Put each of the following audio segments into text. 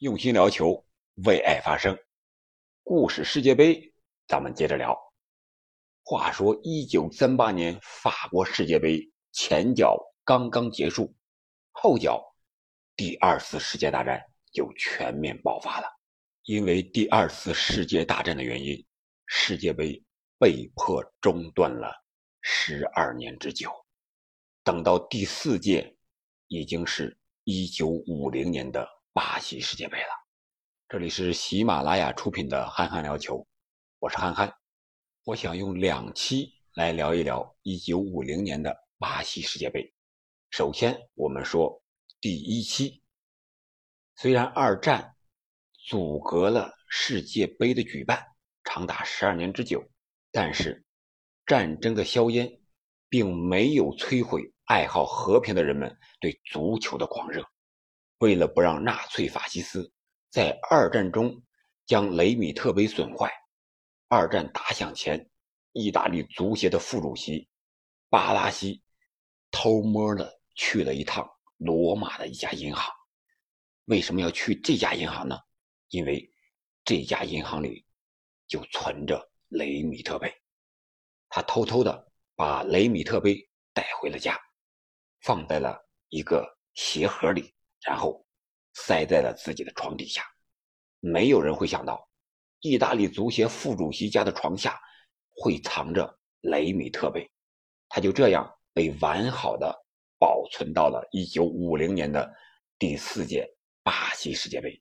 用心聊球，为爱发声。故事世界杯，咱们接着聊。话说，一九三八年法国世界杯前脚刚刚结束，后脚第二次世界大战就全面爆发了。因为第二次世界大战的原因，世界杯被迫中断了十二年之久。等到第四届，已经是一九五零年的。巴西世界杯了，这里是喜马拉雅出品的《憨憨聊球》，我是憨憨，我想用两期来聊一聊1950年的巴西世界杯。首先，我们说第一期，虽然二战阻隔了世界杯的举办长达十二年之久，但是战争的硝烟并没有摧毁爱好和平的人们对足球的狂热。为了不让纳粹法西斯在二战中将雷米特杯损坏，二战打响前，意大利足协的副主席巴拉西偷摸的去了一趟罗马的一家银行。为什么要去这家银行呢？因为这家银行里就存着雷米特杯。他偷偷的把雷米特杯带回了家，放在了一个鞋盒里。然后塞在了自己的床底下，没有人会想到，意大利足协副主席家的床下会藏着雷米特杯，他就这样被完好的保存到了1950年的第四届巴西世界杯，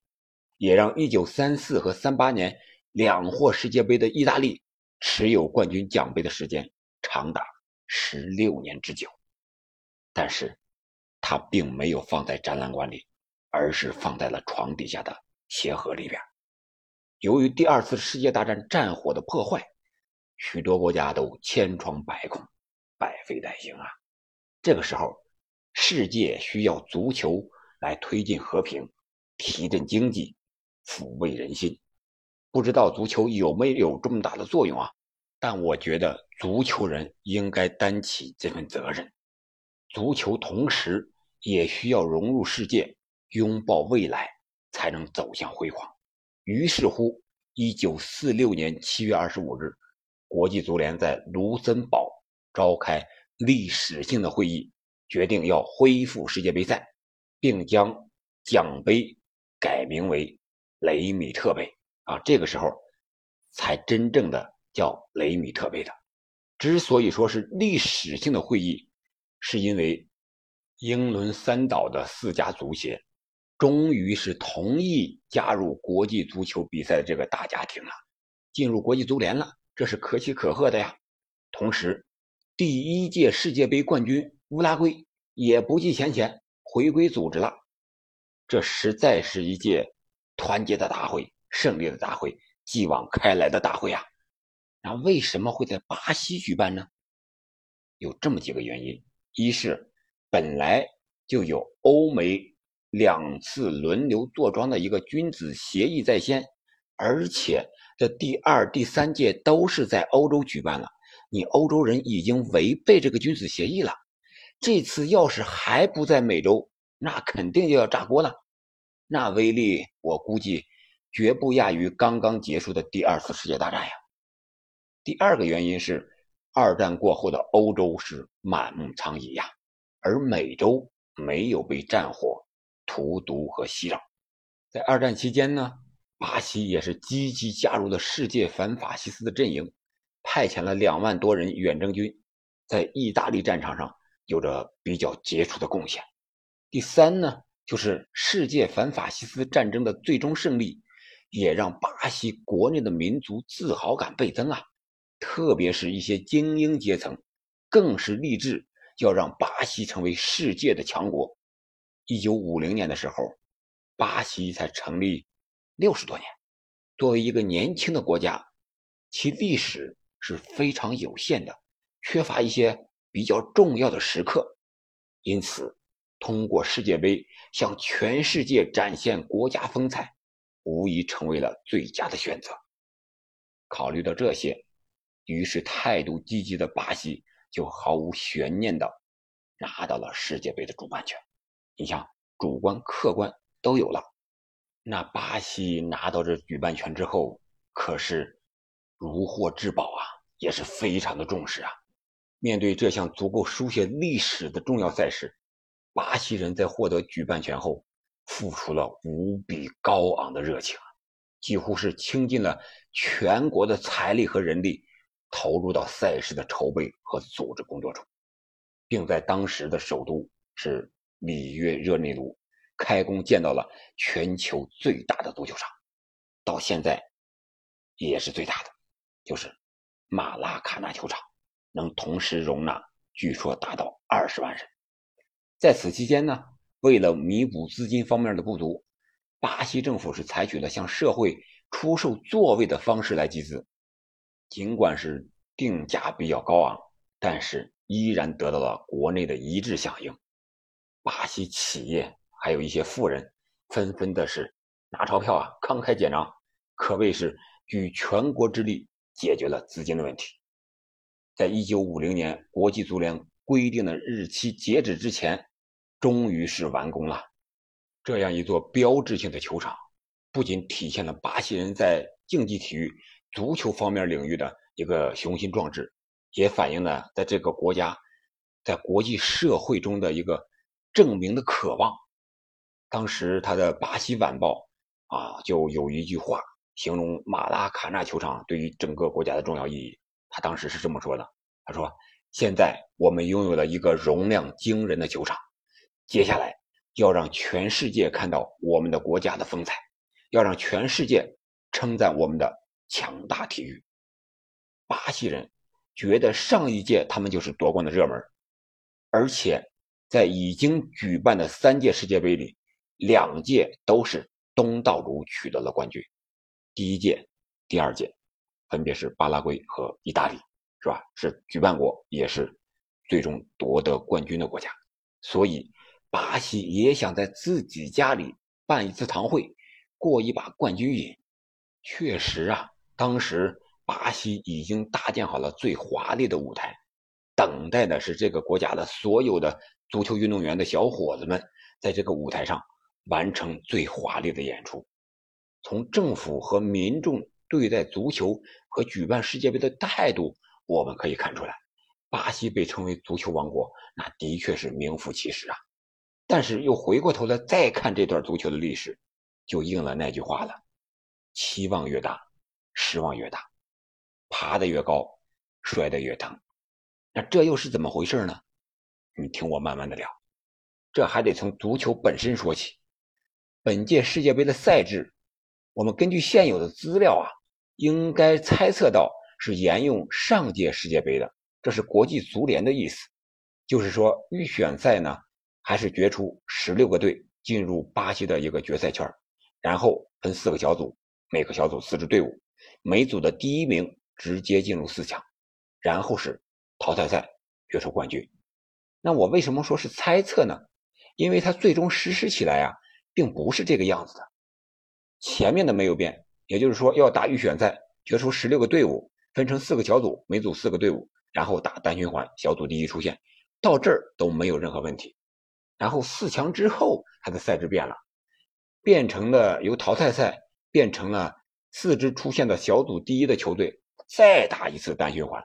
也让1934和38年两获世界杯的意大利持有冠军奖杯的时间长达16年之久，但是。他并没有放在展览馆里，而是放在了床底下的鞋盒里边。由于第二次世界大战战火的破坏，许多国家都千疮百孔、百废待兴啊。这个时候，世界需要足球来推进和平、提振经济、抚慰人心。不知道足球有没有这么大的作用啊？但我觉得足球人应该担起这份责任。足球同时也需要融入世界，拥抱未来，才能走向辉煌。于是乎，一九四六年七月二十五日，国际足联在卢森堡召开历史性的会议，决定要恢复世界杯赛，并将奖杯改名为雷米特杯。啊，这个时候才真正的叫雷米特杯的。之所以说是历史性的会议。是因为英伦三岛的四家足协终于是同意加入国际足球比赛的这个大家庭了，进入国际足联了，这是可喜可贺的呀。同时，第一届世界杯冠军乌拉圭也不计前嫌回归组织了，这实在是一届团结的大会、胜利的大会、继往开来的大会啊！那为什么会在巴西举办呢？有这么几个原因。一是本来就有欧美两次轮流坐庄的一个君子协议在先，而且这第二、第三届都是在欧洲举办了，你欧洲人已经违背这个君子协议了。这次要是还不在美洲，那肯定就要炸锅了，那威力我估计绝不亚于刚刚结束的第二次世界大战呀。第二个原因是。二战过后的欧洲是满目疮痍呀，而美洲没有被战火荼毒和袭扰。在二战期间呢，巴西也是积极加入了世界反法西斯的阵营，派遣了两万多人远征军，在意大利战场上有着比较杰出的贡献。第三呢，就是世界反法西斯战争的最终胜利，也让巴西国内的民族自豪感倍增啊。特别是一些精英阶层，更是立志要让巴西成为世界的强国。一九五零年的时候，巴西才成立六十多年，作为一个年轻的国家，其历史是非常有限的，缺乏一些比较重要的时刻。因此，通过世界杯向全世界展现国家风采，无疑成为了最佳的选择。考虑到这些。于是，态度积极的巴西就毫无悬念的拿到了世界杯的主办权。你像主观、客观都有了，那巴西拿到这举办权之后，可是如获至宝啊，也是非常的重视啊。面对这项足够书写历史的重要赛事，巴西人在获得举办权后，付出了无比高昂的热情，几乎是倾尽了全国的财力和人力，投入到赛事的筹备和组织工作中，并在当时的首都是里约热内卢。开工建到了全球最大的足球场，到现在也是最大的，就是马拉卡纳球场，能同时容纳据说达到二十万人。在此期间呢，为了弥补资金方面的不足，巴西政府是采取了向社会出售座位的方式来集资，尽管是定价比较高昂，但是依然得到了国内的一致响应。巴西企业。还有一些富人纷纷的是拿钞票啊，慷慨解囊，可谓是举全国之力解决了资金的问题。在一九五零年国际足联规定的日期截止之前，终于是完工了。这样一座标志性的球场，不仅体现了巴西人在竞技体育、足球方面领域的一个雄心壮志，也反映了在这个国家在国际社会中的一个证明的渴望。当时他的《巴西晚报》啊，就有一句话形容马拉卡纳球场对于整个国家的重要意义。他当时是这么说的：“他说，现在我们拥有了一个容量惊人的球场，接下来要让全世界看到我们的国家的风采，要让全世界称赞我们的强大体育。”巴西人觉得上一届他们就是夺冠的热门，而且在已经举办的三届世界杯里。两届都是东道主取得了冠军，第一届、第二届分别是巴拉圭和意大利，是吧？是举办国，也是最终夺得冠军的国家。所以，巴西也想在自己家里办一次堂会，过一把冠军瘾。确实啊，当时巴西已经搭建好了最华丽的舞台，等待的是这个国家的所有的足球运动员的小伙子们在这个舞台上。完成最华丽的演出。从政府和民众对待足球和举办世界杯的态度，我们可以看出来，巴西被称为足球王国，那的确是名副其实啊。但是又回过头来再看这段足球的历史，就应了那句话了：期望越大，失望越大；爬得越高，摔得越疼。那这又是怎么回事呢？你听我慢慢的聊。这还得从足球本身说起。本届世界杯的赛制，我们根据现有的资料啊，应该猜测到是沿用上届世界杯的。这是国际足联的意思，就是说预选赛呢，还是决出十六个队进入巴西的一个决赛圈，然后分四个小组，每个小组四支队伍，每组的第一名直接进入四强，然后是淘汰赛决出冠军。那我为什么说是猜测呢？因为它最终实施起来啊。并不是这个样子的，前面的没有变，也就是说要打预选赛，决出十六个队伍，分成四个小组，每组四个队伍，然后打单循环，小组第一出现，到这儿都没有任何问题。然后四强之后，它的赛制变了，变成了由淘汰赛变成了四支出现的小组第一的球队再打一次单循环。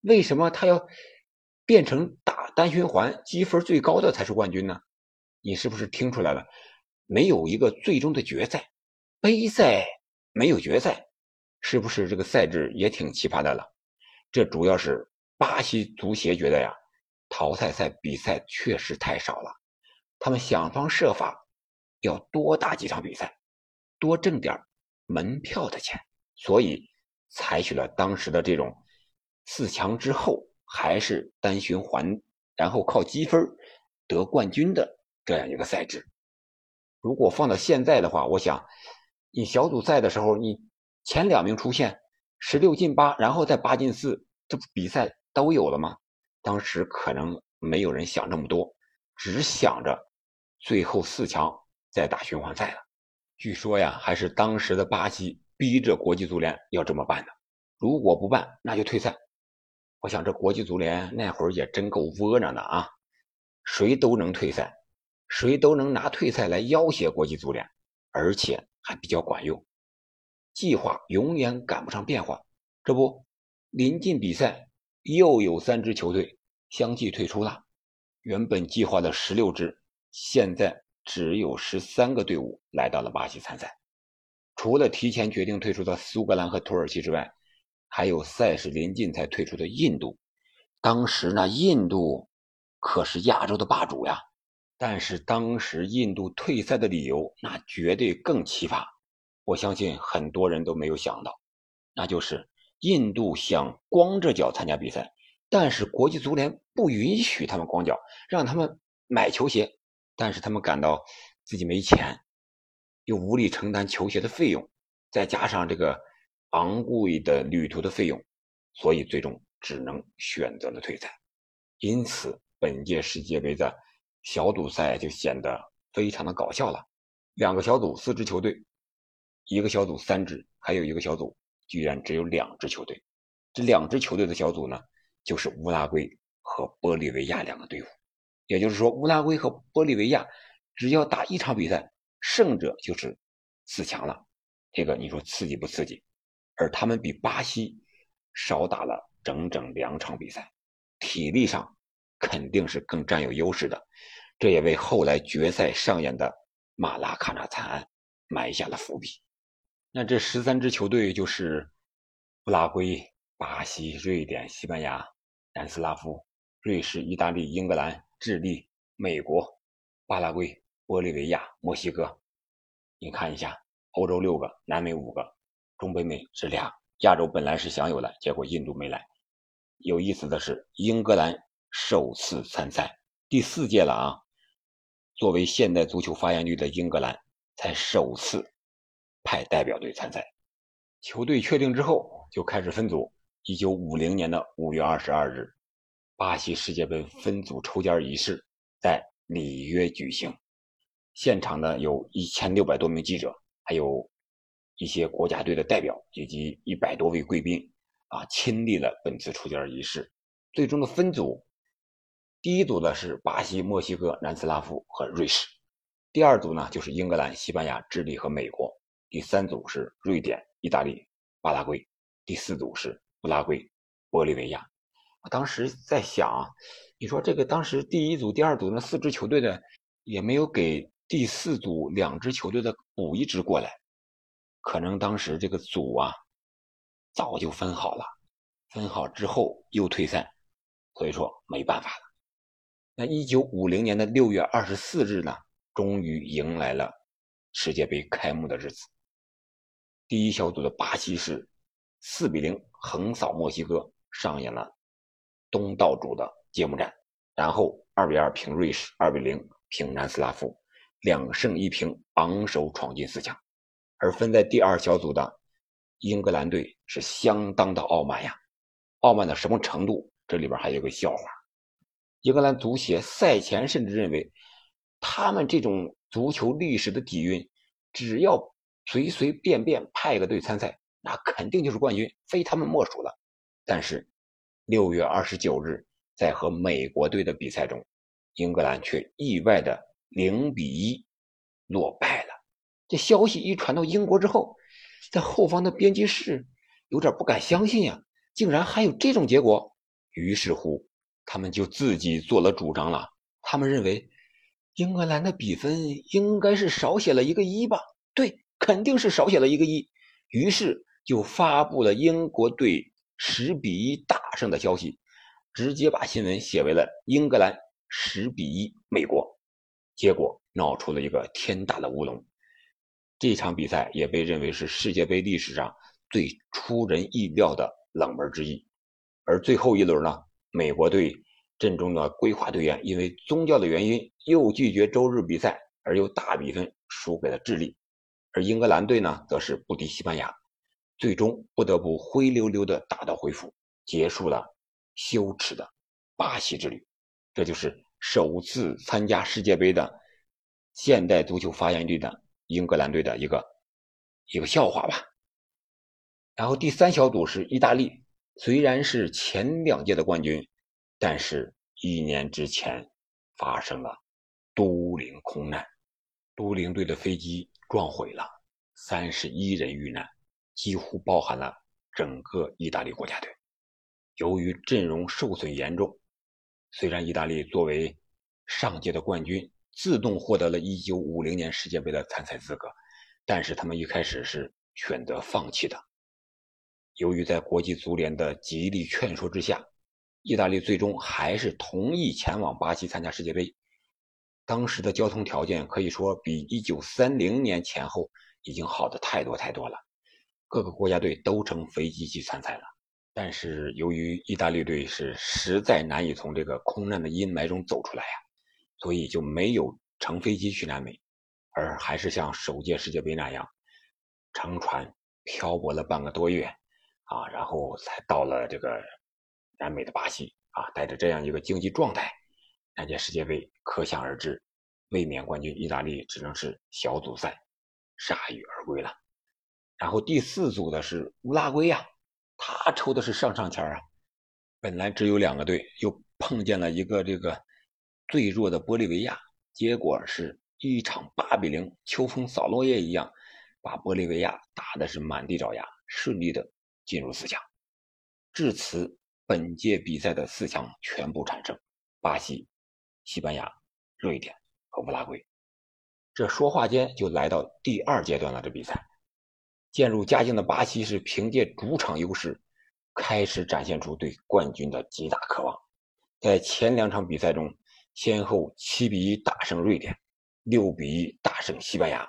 为什么他要变成打单循环，积分最高的才是冠军呢？你是不是听出来了？没有一个最终的决赛，杯赛没有决赛，是不是这个赛制也挺奇葩的了？这主要是巴西足协觉得呀，淘汰赛比赛确实太少了，他们想方设法要多打几场比赛，多挣点门票的钱，所以采取了当时的这种四强之后还是单循环，然后靠积分得冠军的这样一个赛制。如果放到现在的话，我想，你小组赛的时候，你前两名出现，十六进八，然后再八进四，这不比赛都有了吗？当时可能没有人想这么多，只想着最后四强再打循环赛了。据说呀，还是当时的巴西逼着国际足联要这么办的，如果不办，那就退赛。我想这国际足联那会儿也真够窝囊的啊，谁都能退赛。谁都能拿退赛来要挟国际足联，而且还。比较管用。计划永远赶不上变化，这不，临近比赛，又有三支球队相继退出了。原本计划的十六支，现在只有十三个队伍来到了巴西参赛。除了提前决定退出的苏格兰和土耳其之外，还有赛事临近才退出的印度。当时那印度可是亚洲的霸主呀。但是当时印度退赛的理由，那绝对更奇葩。我相信很多人都没有想到，那就是印度想光着脚参加比赛，但是国际足联不允许他们光脚，让他们买球鞋，但是他们感到自己没钱，又无力承担球鞋的费用，再加上这个昂贵的旅途的费用，所以最终只能选择了退赛。因此，本届世界杯的。小组赛就显得非常的搞笑了，两个小组四支球队，一个小组三支，还有一个小组居然只有两支球队。这两支球队的小组呢，就是乌拉圭和玻利维亚两个队伍。也就是说，乌拉圭和玻利维亚只要打一场比赛，胜者就是四强了。这个你说刺激不刺激？而他们比巴西少打了整整两场比赛，体力上。肯定是更占有优势的，这也为后来决赛上演的马拉卡纳惨案埋下了伏笔。那这十三支球队就是乌拉圭、巴西、瑞典、西班牙、南斯拉夫、瑞士、意大利、英格兰、智利、美国、巴拉圭、玻利维亚、墨西哥。你看一下，欧洲六个，南美五个，中北美是俩，亚洲本来是享有的，结果印度没来。有意思的是，英格兰。首次参赛，第四届了啊！作为现代足球发源地的英格兰，才首次派代表队参赛。球队确定之后，就开始分组。一九五零年的五月二十二日，巴西世界杯分组抽签仪式在里约举行。现场呢，有一千六百多名记者，还有一些国家队的代表，以及一百多位贵宾啊，亲历了本次抽签仪式。最终的分组。第一组呢是巴西、墨西哥、南斯拉夫和瑞士，第二组呢就是英格兰、西班牙、智利和美国，第三组是瑞典、意大利、巴拉圭，第四组是乌拉圭、玻利维亚。我当时在想，你说这个当时第一组、第二组那四支球队的，也没有给第四组两支球队的补一支过来，可能当时这个组啊早就分好了，分好之后又退赛，所以说没办法了。那一九五零年的六月二十四日呢，终于迎来了世界杯开幕的日子。第一小组的巴西是四比零横扫墨西哥，上演了东道主的揭幕战。然后二比二平瑞士，二比零平南斯拉夫，两胜一平，昂首闯进四强。而分在第二小组的英格兰队是相当的傲慢呀，傲慢到什么程度？这里边还有个笑话。英格兰足协赛前甚至认为，他们这种足球历史的底蕴，只要随随便便派个队参赛，那肯定就是冠军，非他们莫属了。但是，六月二十九日在和美国队的比赛中，英格兰却意外的零比一落败了。这消息一传到英国之后，在后方的编辑室有点不敢相信呀，竟然还有这种结果。于是乎。他们就自己做了主张了。他们认为，英格兰的比分应该是少写了一个一吧？对，肯定是少写了一个一。于是就发布了英国队十比一大胜的消息，直接把新闻写为了英格兰十比一美国。结果闹出了一个天大的乌龙。这场比赛也被认为是世界杯历史上最出人意料的冷门之一。而最后一轮呢？美国队阵中的规划队员因为宗教的原因又拒绝周日比赛，而又大比分输给了智利，而英格兰队呢则是不敌西班牙，最终不得不灰溜溜的打道回府，结束了羞耻的巴西之旅。这就是首次参加世界杯的现代足球发源地的英格兰队的一个一个笑话吧。然后第三小组是意大利。虽然是前两届的冠军，但是一年之前发生了都灵空难，都灵队的飞机撞毁了，三十一人遇难，几乎包含了整个意大利国家队。由于阵容受损严重，虽然意大利作为上届的冠军，自动获得了1950年世界杯的参赛资格，但是他们一开始是选择放弃的。由于在国际足联的极力劝说之下，意大利最终还是同意前往巴西参加世界杯。当时的交通条件可以说比1930年前后已经好的太多太多了，各个国家队都乘飞机去参赛了。但是由于意大利队是实在难以从这个空难的阴霾中走出来呀，所以就没有乘飞机去南美，而还是像首届世界杯那样，乘船漂泊了半个多月，啊，然后才到了这个南美的巴西啊，带着这样一个竞技状态，那届世界杯可想而知，卫冕冠军意大利只能是小组赛铩羽而归了。然后第四组的是乌拉圭呀。他抽的是上上签啊，本来只有两个队，又碰见了一个这个最弱的玻利维亚，结果是一场八比零，秋风扫落叶一样，把玻利维亚打的是满地找牙，顺利的进入四强。至此，本届比赛的四强全部产生：巴西、西班牙、瑞典和乌拉圭。这说话间就来到第二阶段了，这比赛。渐入佳境的巴西是凭借主场优势，开始展现出对冠军的极大渴望。在前两场比赛中，先后七比一大胜瑞典，六比一大胜西班牙，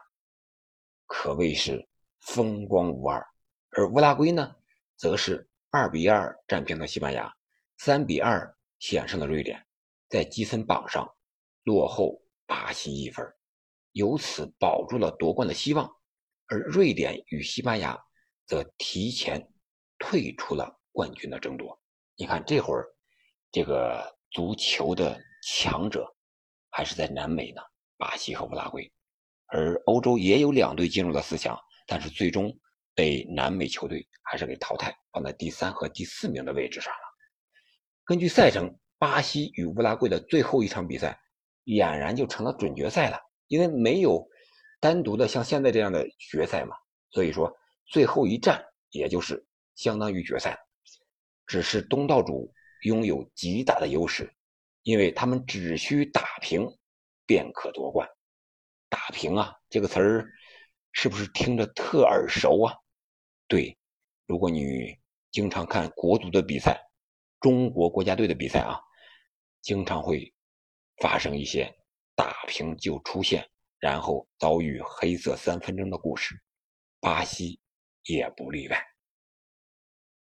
可谓是风光无二。而乌拉圭呢，则是二比二战平了西班牙，三比二险胜了瑞典，在积分榜上落后巴西一分，由此保住了夺冠的希望。而瑞典与西班牙则提前退出了冠军的争夺。你看，这会儿这个足球的强者还是在南美呢，巴西和乌拉圭。而欧洲也有两队进入了四强，但是最终被南美球队还是给淘汰，放在第三和第四名的位置上了。根据赛程，巴西与乌拉圭的最后一场比赛俨然就成了准决赛了，因为没有。单独的像现在这样的决赛嘛，所以说最后一战也就是相当于决赛，只是东道主拥有极大的优势，因为他们只需打平便可夺冠。打平啊，这个词儿是不是听着特耳熟啊？对，如果你经常看国足的比赛，中国国家队的比赛啊，经常会发生一些打平就出现。然后遭遇黑色三分钟的故事，巴西也不例外。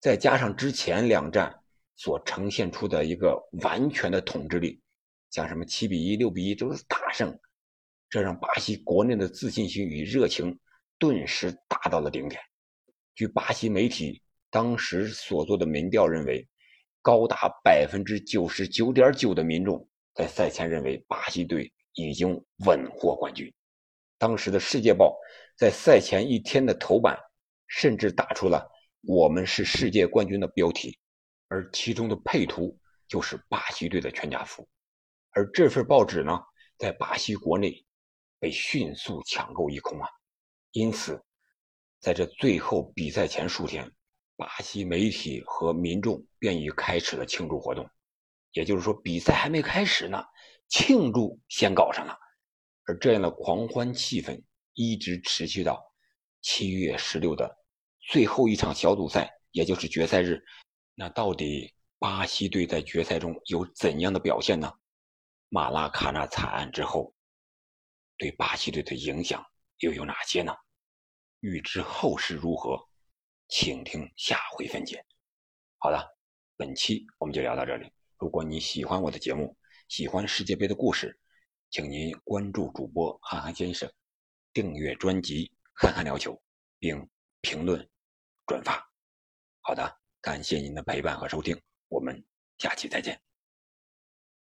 再加上之前两战所呈现出的一个完全的统治力，像什么七比一、六比一都是大胜，这让巴西国内的自信心与热情顿时达到了顶点。据巴西媒体当时所做的民调认为，高达百分之九十九点九的民众在赛前认为巴西队。已经稳获冠军。当时的《世界报》在赛前一天的头版，甚至打出了“我们是世界冠军”的标题，而其中的配图就是巴西队的全家福。而这份报纸呢，在巴西国内被迅速抢购一空啊！因此，在这最后比赛前数天，巴西媒体和民众便已开始了庆祝活动。也就是说，比赛还没开始呢。庆祝先搞上了，而这样的狂欢气氛一直持续到七月十六的最后一场小组赛，也就是决赛日。那到底巴西队在决赛中有怎样的表现呢？马拉卡纳惨案之后，对巴西队的影响又有哪些呢？预知后事如何，请听下回分解。好的，本期我们就聊到这里。如果你喜欢我的节目，喜欢世界杯的故事，请您关注主播憨憨先生，订阅专辑《憨憨聊球》，并评论、转发。好的，感谢您的陪伴和收听，我们下期再见。